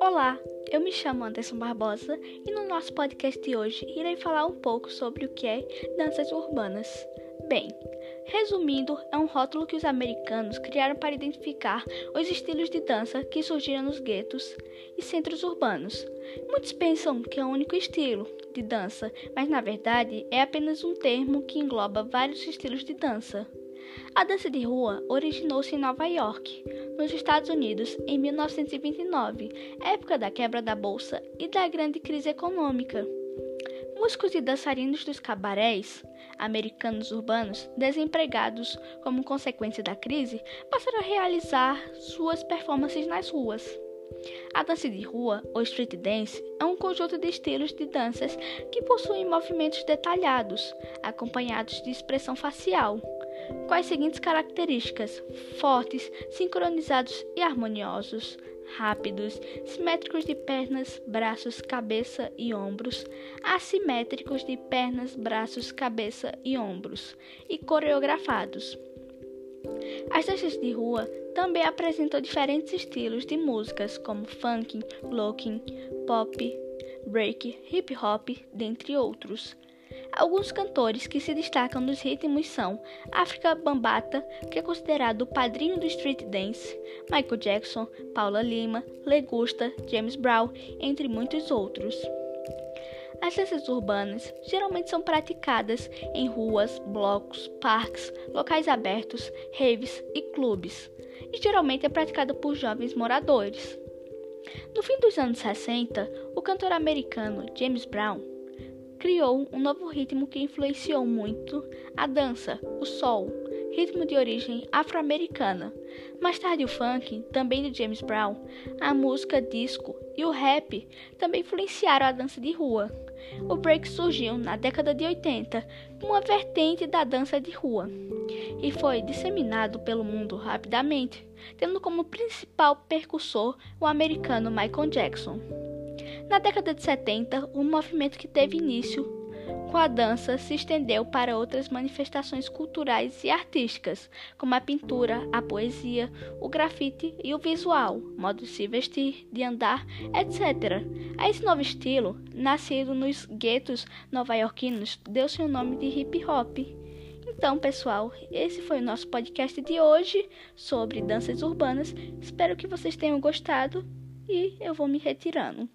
Olá, eu me chamo Anderson Barbosa e no nosso podcast de hoje irei falar um pouco sobre o que é danças urbanas. Bem, resumindo, é um rótulo que os americanos criaram para identificar os estilos de dança que surgiram nos guetos e centros urbanos. Muitos pensam que é um único estilo de dança, mas na verdade é apenas um termo que engloba vários estilos de dança. A dança de rua originou-se em Nova York, nos Estados Unidos, em 1929, época da quebra da bolsa e da grande crise econômica. Músicos e dançarinos dos cabarés americanos urbanos, desempregados como consequência da crise, passaram a realizar suas performances nas ruas. A dança de rua, ou street dance, é um conjunto de estilos de danças que possuem movimentos detalhados, acompanhados de expressão facial com as seguintes características: fortes, sincronizados e harmoniosos, rápidos, simétricos de pernas, braços, cabeça e ombros, assimétricos de pernas, braços, cabeça e ombros, e coreografados. As danças de rua também apresentam diferentes estilos de músicas, como funk, locking, pop, break, hip hop, dentre outros. Alguns cantores que se destacam nos ritmos são África Bambata, que é considerado o padrinho do street dance, Michael Jackson, Paula Lima, Legusta, James Brown, entre muitos outros. As danças urbanas geralmente são praticadas em ruas, blocos, parques, locais abertos, raves e clubes, e geralmente é praticada por jovens moradores. No fim dos anos 60, o cantor americano James Brown criou um novo ritmo que influenciou muito a dança, o soul, ritmo de origem afro-americana. Mais tarde, o funk, também de James Brown, a música disco e o rap também influenciaram a dança de rua. O break surgiu na década de 80 como uma vertente da dança de rua e foi disseminado pelo mundo rapidamente, tendo como principal percussor o americano Michael Jackson. Na década de 70, o movimento que teve início com a dança se estendeu para outras manifestações culturais e artísticas, como a pintura, a poesia, o grafite e o visual, modo de se vestir, de andar, etc. A esse novo estilo, nascido nos guetos nova-iorquinos, deu-se o nome de hip hop. Então, pessoal, esse foi o nosso podcast de hoje sobre danças urbanas. Espero que vocês tenham gostado e eu vou me retirando.